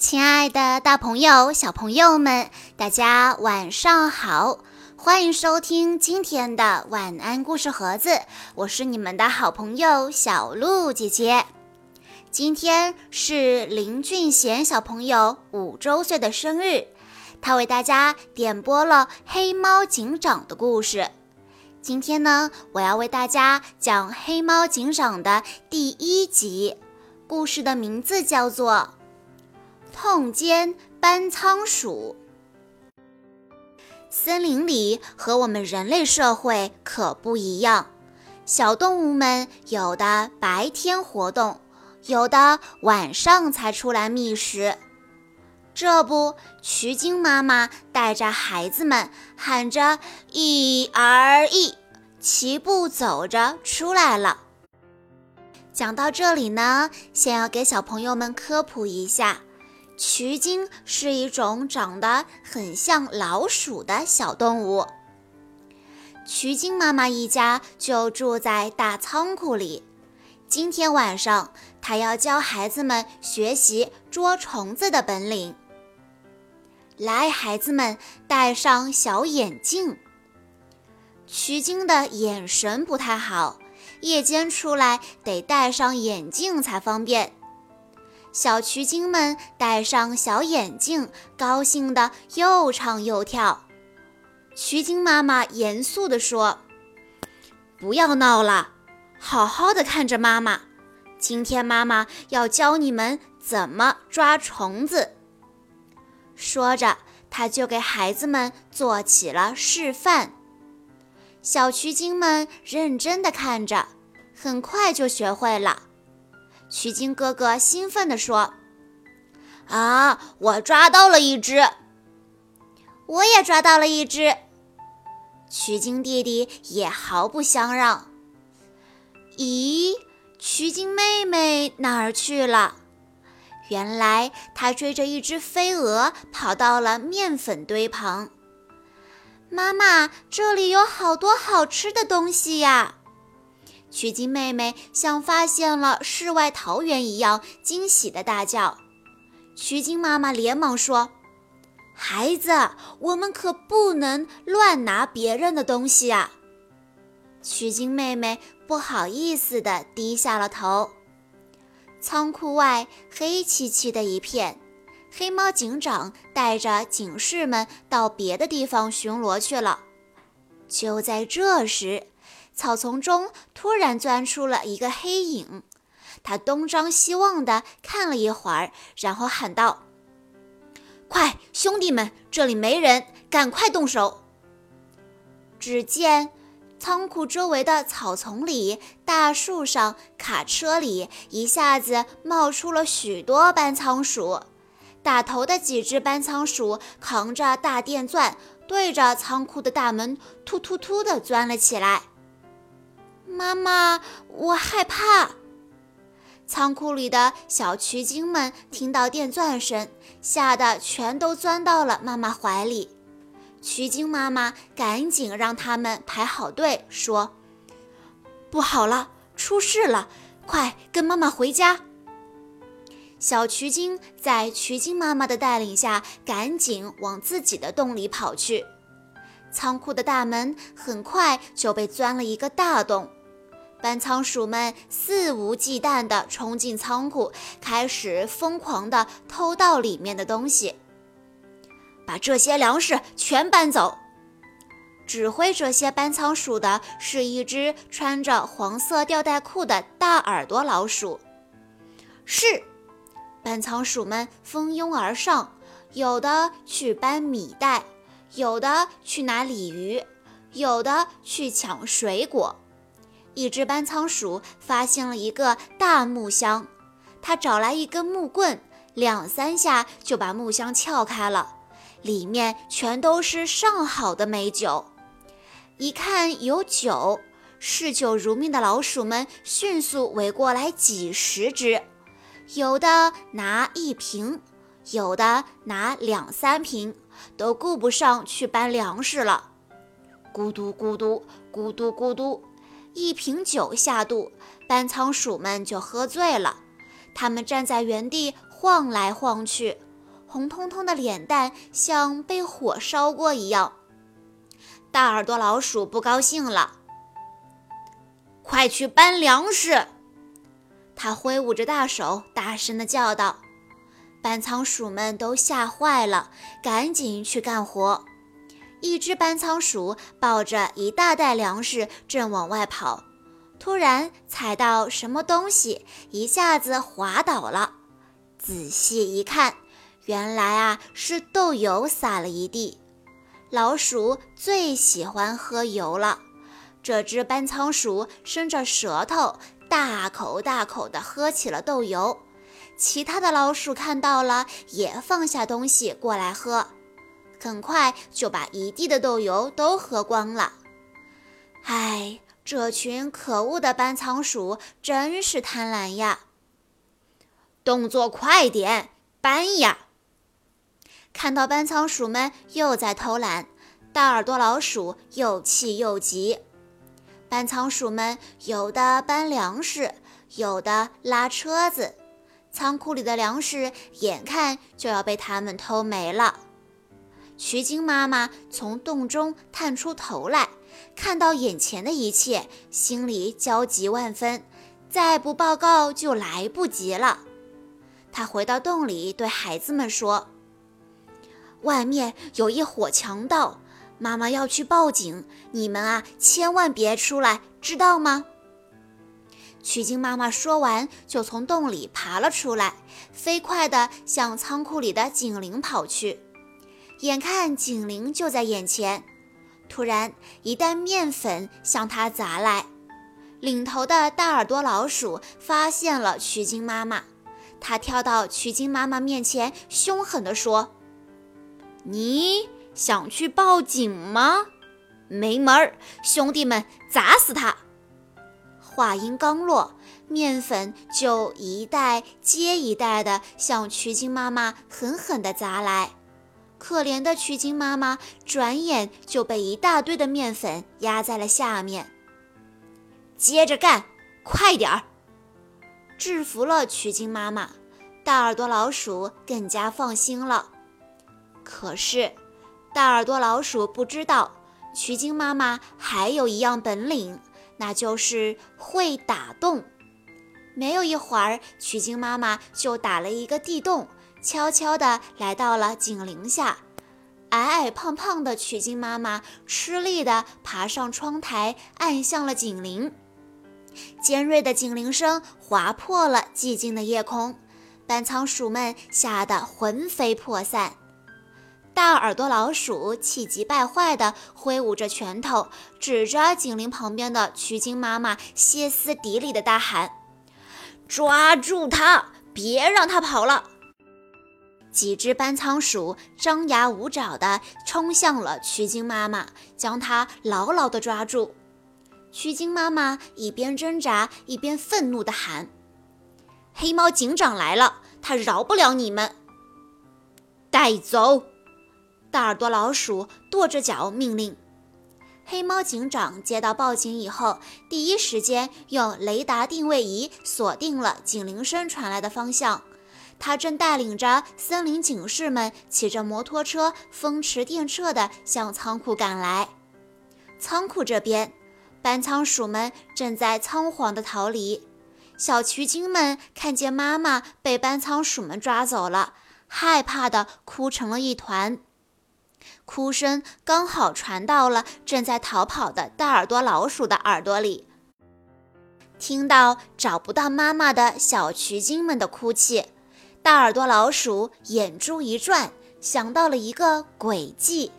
亲爱的，大朋友、小朋友们，大家晚上好！欢迎收听今天的晚安故事盒子，我是你们的好朋友小鹿姐姐。今天是林俊贤小朋友五周岁的生日，他为大家点播了《黑猫警长》的故事。今天呢，我要为大家讲《黑猫警长》的第一集，故事的名字叫做。碰肩搬仓鼠。森林里和我们人类社会可不一样，小动物们有的白天活动，有的晚上才出来觅食。这不，渠晶妈妈带着孩子们喊着“一儿一”，齐步走着出来了。讲到这里呢，先要给小朋友们科普一下。渠鲸是一种长得很像老鼠的小动物。渠鲸妈妈一家就住在大仓库里。今天晚上，她要教孩子们学习捉虫子的本领。来，孩子们戴上小眼镜。渠鲸的眼神不太好，夜间出来得戴上眼镜才方便。小渠精们戴上小眼镜，高兴地又唱又跳。渠精妈妈严肃地说：“不要闹了，好好的看着妈妈。今天妈妈要教你们怎么抓虫子。”说着，她就给孩子们做起了示范。小渠精们认真地看着，很快就学会了。取经哥哥兴奋地说：“啊，我抓到了一只！我也抓到了一只！”取经弟弟也毫不相让。咦，取经妹妹哪儿去了？原来她追着一只飞蛾跑到了面粉堆旁。妈妈，这里有好多好吃的东西呀！取经妹妹像发现了世外桃源一样惊喜地大叫。取经妈妈连忙说：“孩子，我们可不能乱拿别人的东西啊！”取经妹妹不好意思地低下了头。仓库外黑漆漆的一片，黑猫警长带着警士们到别的地方巡逻去了。就在这时，草丛中突然钻出了一个黑影，他东张西望地看了一会儿，然后喊道：“快，兄弟们，这里没人，赶快动手！”只见仓库周围的草丛里、大树上、卡车里，一下子冒出了许多搬仓鼠。打头的几只搬仓鼠扛着大电钻，对着仓库的大门突突突地钻了起来。妈妈，我害怕。仓库里的小渠精们听到电钻声，吓得全都钻到了妈妈怀里。渠精妈妈赶紧让他们排好队，说：“不好了，出事了，快跟妈妈回家。”小渠精在渠精妈妈的带领下，赶紧往自己的洞里跑去。仓库的大门很快就被钻了一个大洞。搬仓鼠们肆无忌惮地冲进仓库，开始疯狂地偷盗里面的东西。把这些粮食全搬走。指挥这些搬仓鼠的是一只穿着黄色吊带裤的大耳朵老鼠。是，搬仓鼠们蜂拥而上，有的去搬米袋，有的去拿鲤鱼，有的去抢水果。一只搬仓鼠发现了一个大木箱，它找来一根木棍，两三下就把木箱撬开了，里面全都是上好的美酒。一看有酒，嗜酒如命的老鼠们迅速围过来几十只，有的拿一瓶，有的拿两三瓶，都顾不上去搬粮食了。咕嘟咕嘟，咕嘟咕嘟。一瓶酒下肚，搬仓鼠们就喝醉了。他们站在原地晃来晃去，红彤彤的脸蛋像被火烧过一样。大耳朵老鼠不高兴了，快去搬粮食！他挥舞着大手，大声地叫道。搬仓鼠们都吓坏了，赶紧去干活。一只搬仓鼠抱着一大袋粮食正往外跑，突然踩到什么东西，一下子滑倒了。仔细一看，原来啊是豆油洒了一地。老鼠最喜欢喝油了，这只搬仓鼠伸着舌头，大口大口地喝起了豆油。其他的老鼠看到了，也放下东西过来喝，很快就把一地的豆油都喝光了。唉，这群可恶的搬仓鼠真是贪婪呀！动作快点，搬呀！看到搬仓鼠们又在偷懒，大耳朵老鼠又气又急。搬仓鼠们有的搬粮食，有的拉车子，仓库里的粮食眼看就要被他们偷没了。徐晶妈妈从洞中探出头来，看到眼前的一切，心里焦急万分，再不报告就来不及了。她回到洞里，对孩子们说。外面有一伙强盗，妈妈要去报警，你们啊千万别出来，知道吗？曲靖妈妈说完，就从洞里爬了出来，飞快地向仓库里的警铃跑去。眼看警铃就在眼前，突然一袋面粉向他砸来。领头的大耳朵老鼠发现了曲靖妈妈，它跳到曲靖妈妈面前，凶狠地说。你想去报警吗？没门儿！兄弟们，砸死他！话音刚落，面粉就一袋接一袋的向曲靖妈妈狠狠地砸来。可怜的曲靖妈妈转眼就被一大堆的面粉压在了下面。接着干，快点儿！制服了曲靖妈妈，大耳朵老鼠更加放心了。可是，大耳朵老鼠不知道，曲靖妈妈还有一样本领，那就是会打洞。没有一会儿，曲靖妈妈就打了一个地洞，悄悄地来到了警铃下。矮矮胖胖的曲靖妈妈吃力地爬上窗台，按响了警铃。尖锐的警铃声划破了寂静的夜空，搬仓鼠们吓得魂飞魄散。大耳朵老鼠气急败坏地挥舞着拳头，指着警铃旁边的曲靖妈妈，歇斯底里地大喊：“抓住他，别让他跑了！”几只斑仓鼠张牙舞爪地冲向了曲靖妈妈，将她牢牢地抓住。曲靖妈妈一边挣扎，一边愤怒地喊：“黑猫警长来了，他饶不了你们！带走！”大耳朵老鼠跺着脚命令：“黑猫警长接到报警以后，第一时间用雷达定位仪锁定了警铃声传来的方向。他正带领着森林警士们骑着摩托车，风驰电掣地向仓库赶来。仓库这边，搬仓鼠们正在仓皇地逃离。小渠精们看见妈妈被搬仓鼠们抓走了，害怕地哭成了一团。”哭声刚好传到了正在逃跑的大耳朵老鼠的耳朵里。听到找不到妈妈的小渠精们的哭泣，大耳朵老鼠眼珠一转，想到了一个诡计。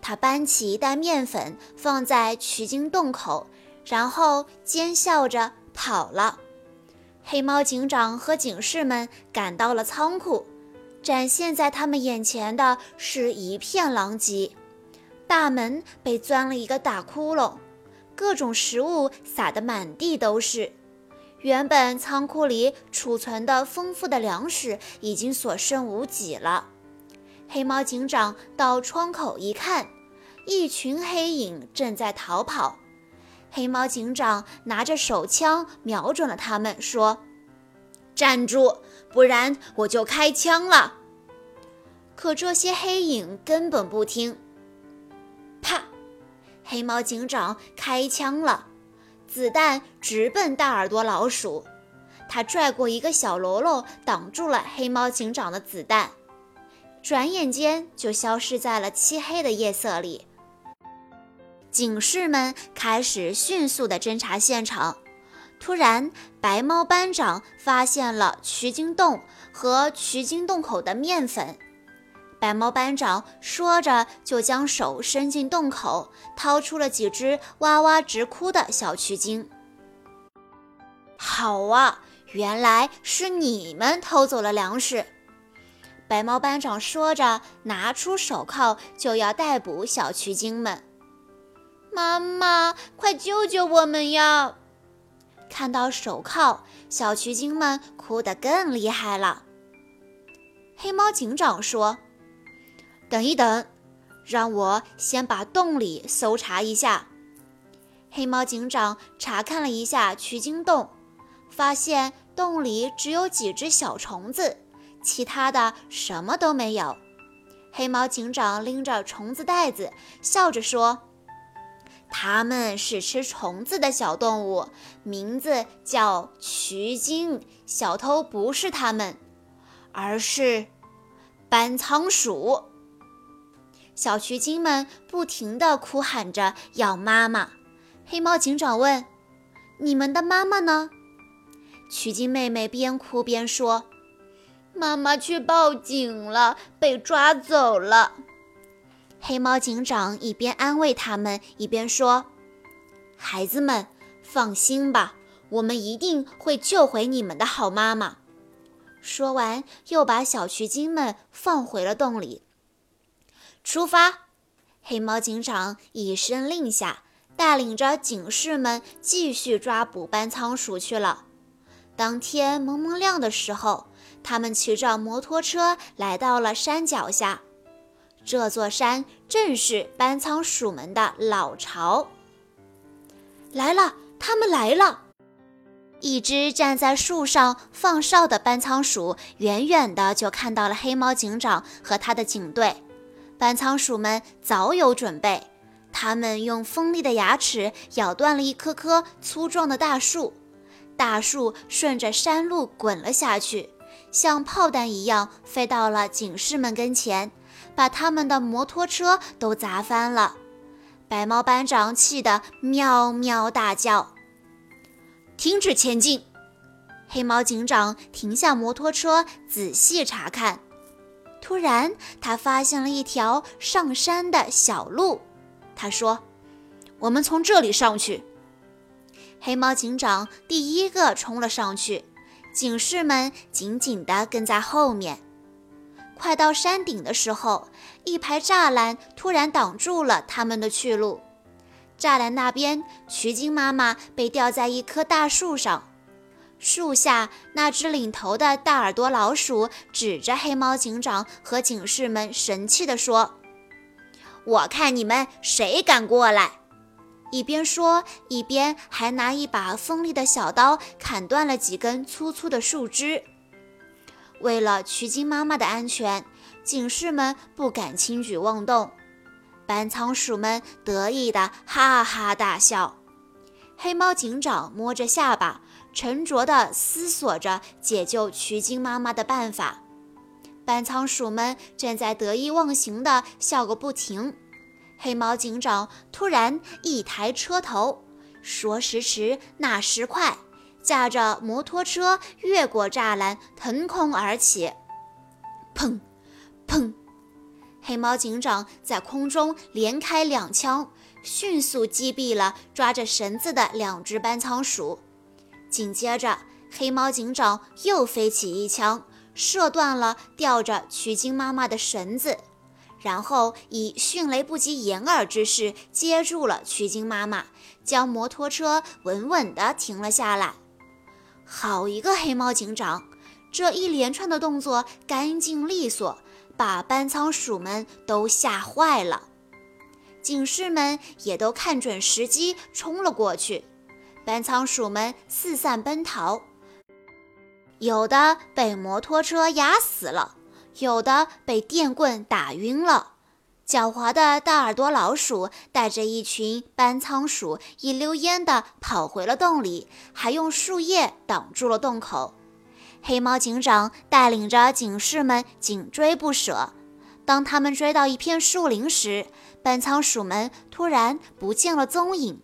他搬起一袋面粉放在取经洞口，然后奸笑着跑了。黑猫警长和警士们赶到了仓库。展现在他们眼前的是一片狼藉，大门被钻了一个大窟窿，各种食物撒得满地都是。原本仓库里储存的丰富的粮食已经所剩无几了。黑猫警长到窗口一看，一群黑影正在逃跑。黑猫警长拿着手枪瞄准了他们，说：“站住！”不然我就开枪了！可这些黑影根本不听。啪！黑猫警长开枪了，子弹直奔大耳朵老鼠。他拽过一个小喽啰，挡住了黑猫警长的子弹，转眼间就消失在了漆黑的夜色里。警士们开始迅速地侦查现场。突然，白猫班长发现了取经洞和取经洞口的面粉。白猫班长说着，就将手伸进洞口，掏出了几只哇哇直哭的小蛆精。好啊！原来是你们偷走了粮食，白猫班长说着，拿出手铐就要逮捕小蛆精们。妈妈，快救救我们呀！看到手铐，小蛆精们哭得更厉害了。黑猫警长说：“等一等，让我先把洞里搜查一下。”黑猫警长查看了一下取经洞，发现。洞里只有几只小虫子，其他的什么都没有。黑猫警长拎着虫子袋子，笑着说：“它们是吃虫子的小动物，名字叫渠精。小偷不是它们，而是搬仓鼠。”小渠精们不停地哭喊着要妈妈。黑猫警长问：“你们的妈妈呢？”取经妹妹边哭边说：“妈妈去报警了，被抓走了。”黑猫警长一边安慰他们，一边说：“孩子们，放心吧，我们一定会救回你们的好妈妈。”说完，又把小取经们放回了洞里。出发！黑猫警长一声令下，带领着警士们继续抓捕搬仓鼠去了。当天蒙蒙亮的时候，他们骑着摩托车来到了山脚下。这座山正是搬仓鼠们的老巢。来了，他们来了！一只站在树上放哨的搬仓鼠，远远的就看到了黑猫警长和他的警队。搬仓鼠们早有准备，他们用锋利的牙齿咬断了一棵棵粗壮的大树。大树顺着山路滚了下去，像炮弹一样飞到了警士们跟前，把他们的摩托车都砸翻了。白猫班长气得喵喵大叫：“停止前进！”黑猫警长停下摩托车，仔细查看。突然，他发现了一条上山的小路。他说：“我们从这里上去。”黑猫警长第一个冲了上去，警士们紧紧地跟在后面。快到山顶的时候，一排栅栏突然挡住了他们的去路。栅栏那边，取经妈妈被吊在一棵大树上。树下，那只领头的大耳朵老鼠指着黑猫警长和警士们，神气地说：“我看你们谁敢过来！”一边说，一边还拿一把锋利的小刀砍断了几根粗粗的树枝。为了取经妈妈的安全，警士们不敢轻举妄动。搬仓鼠们得意的哈哈大笑。黑猫警长摸着下巴，沉着地思索着解救取经妈妈的办法。班仓鼠们正在得意忘形地笑个不停。黑猫警长突然一抬车头，说时迟，那时快，驾着摩托车越过栅栏，腾空而起。砰，砰！黑猫警长在空中连开两枪，迅速击毙了抓着绳子的两只班仓鼠。紧接着，黑猫警长又飞起一枪，射断了吊着取经妈妈的绳子。然后以迅雷不及掩耳之势接住了取经妈妈，将摩托车稳稳地停了下来。好一个黑猫警长！这一连串的动作干净利索，把搬仓鼠们都吓坏了。警士们也都看准时机冲了过去，搬仓鼠们四散奔逃，有的被摩托车压死了。有的被电棍打晕了。狡猾的大耳朵老鼠带着一群搬仓鼠一溜烟地跑回了洞里，还用树叶挡住了洞口。黑猫警长带领着警士们紧追不舍。当他们追到一片树林时，搬仓鼠们突然不见了踪影。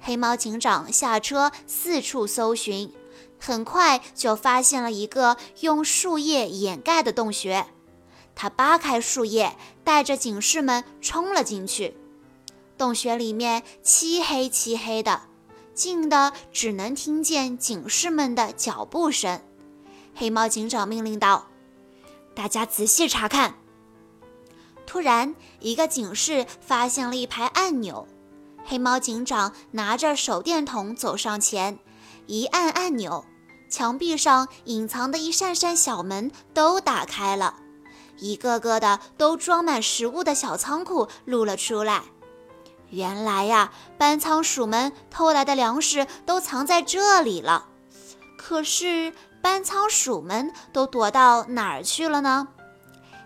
黑猫警长下车四处搜寻，很快就发现了一个用树叶掩盖的洞穴。他扒开树叶，带着警士们冲了进去。洞穴里面漆黑漆黑的，静的只能听见警士们的脚步声。黑猫警长命令道：“大家仔细查看。”突然，一个警士发现了一排按钮。黑猫警长拿着手电筒走上前，一按按钮，墙壁上隐藏的一扇扇小门都打开了。一个个的都装满食物的小仓库露了出来。原来呀，班仓鼠们偷来的粮食都藏在这里了。可是班仓鼠们都躲到哪儿去了呢？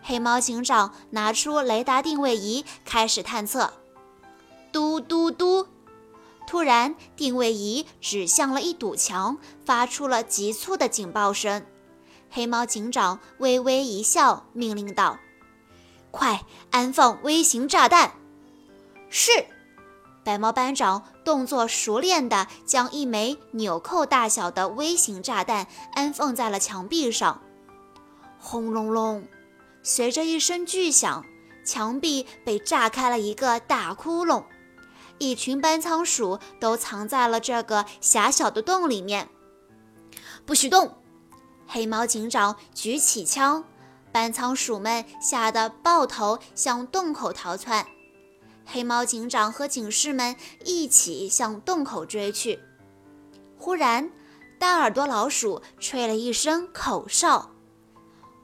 黑猫警长拿出雷达定位仪，开始探测。嘟嘟嘟！突然，定位仪指向了一堵墙，发出了急促的警报声。黑猫警长微微一笑，命令道：“快安放微型炸弹！”是。白猫班长动作熟练地将一枚纽扣大小的微型炸弹安放在了墙壁上。轰隆隆，随着一声巨响，墙壁被炸开了一个大窟窿。一群班仓鼠都藏在了这个狭小的洞里面。不许动！黑猫警长举起枪，班仓鼠们吓得抱头向洞口逃窜。黑猫警长和警士们一起向洞口追去。忽然，大耳朵老鼠吹了一声口哨，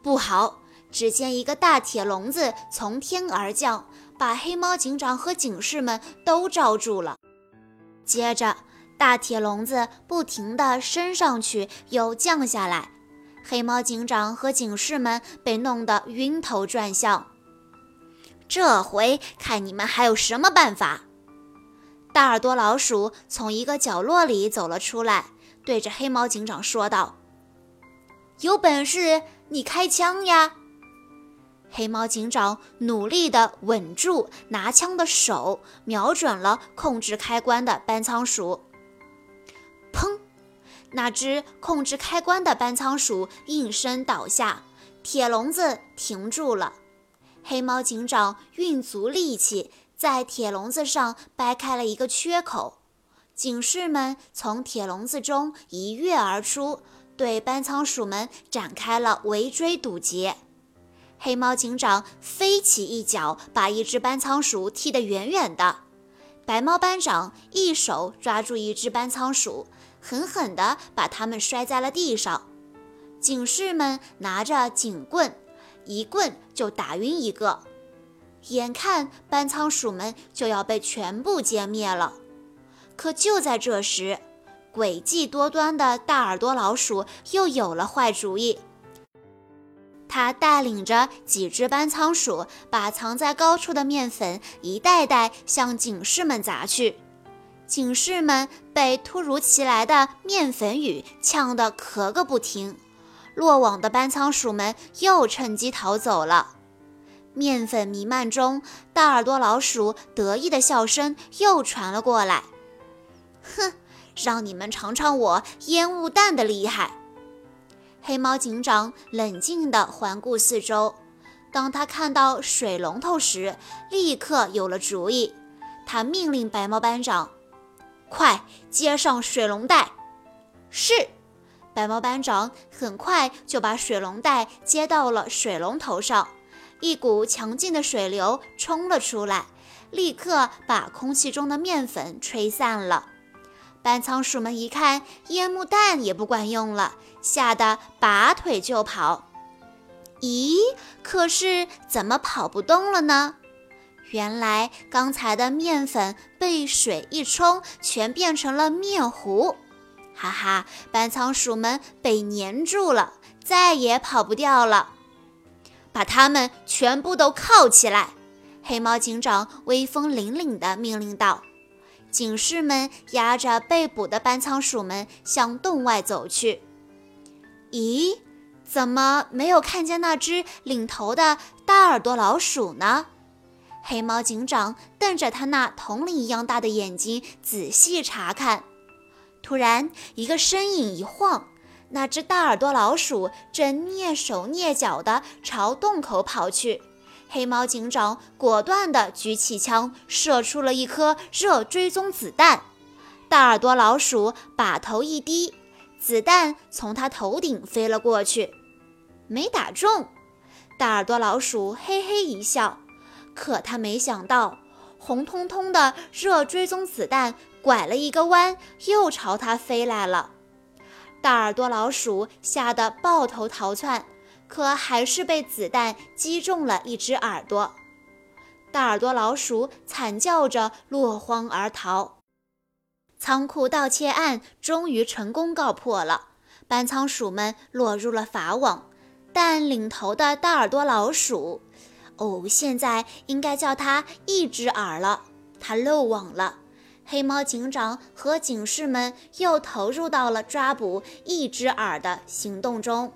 不好！只见一个大铁笼子从天而降，把黑猫警长和警士们都罩住了。接着，大铁笼子不停地升上去又降下来。黑猫警长和警士们被弄得晕头转向。这回看你们还有什么办法！大耳朵老鼠从一个角落里走了出来，对着黑猫警长说道：“有本事你开枪呀！”黑猫警长努力地稳住拿枪的手，瞄准了控制开关的搬仓鼠。砰！那只控制开关的班仓鼠应声倒下，铁笼子停住了。黑猫警长运足力气，在铁笼子上掰开了一个缺口。警士们从铁笼子中一跃而出，对班仓鼠们展开了围追堵截。黑猫警长飞起一脚，把一只班仓鼠踢得远远的。白猫班长一手抓住一只班仓鼠。狠狠地把他们摔在了地上，警士们拿着警棍，一棍就打晕一个。眼看班仓鼠们就要被全部歼灭了，可就在这时，诡计多端的大耳朵老鼠又有了坏主意。他带领着几只班仓鼠，把藏在高处的面粉一袋袋向警士们砸去。警士们被突如其来的面粉雨呛得咳个不停，落网的班仓鼠们又趁机逃走了。面粉弥漫中，大耳朵老鼠得意的笑声又传了过来：“哼，让你们尝尝我烟雾弹的厉害！”黑猫警长冷静地环顾四周，当他看到水龙头时，立刻有了主意。他命令白猫班长。快接上水龙带！是，白猫班长很快就把水龙带接到了水龙头上，一股强劲的水流冲了出来，立刻把空气中的面粉吹散了。班仓鼠们一看烟幕弹也不管用了，吓得拔腿就跑。咦，可是怎么跑不动了呢？原来刚才的面粉被水一冲，全变成了面糊。哈哈，班仓鼠们被粘住了，再也跑不掉了。把他们全部都铐起来！黑猫警长威风凛凛地命令道。警士们押着被捕的斑仓鼠们向洞外走去。咦，怎么没有看见那只领头的大耳朵老鼠呢？黑猫警长瞪着他那铜铃一样大的眼睛，仔细查看。突然，一个身影一晃，那只大耳朵老鼠正蹑手蹑脚地朝洞口跑去。黑猫警长果断地举起枪，射出了一颗热追踪子弹。大耳朵老鼠把头一低，子弹从他头顶飞了过去，没打中。大耳朵老鼠嘿嘿一笑，可他没想到，红彤彤的热追踪子弹拐了一个弯，又朝他飞来了。大耳朵老鼠吓得抱头逃窜。可还是被子弹击中了一只耳朵，大耳朵老鼠惨叫着落荒而逃。仓库盗窃案终于成功告破了，搬仓鼠们落入了法网。但领头的大耳朵老鼠，哦，现在应该叫它一只耳了，它漏网了。黑猫警长和警士们又投入到了抓捕一只耳的行动中。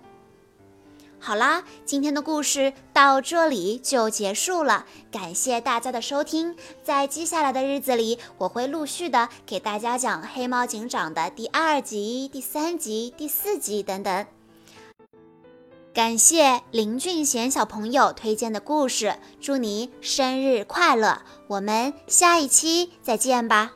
好啦，今天的故事到这里就结束了，感谢大家的收听。在接下来的日子里，我会陆续的给大家讲《黑猫警长》的第二集、第三集、第四集等等。感谢林俊贤小朋友推荐的故事，祝你生日快乐！我们下一期再见吧。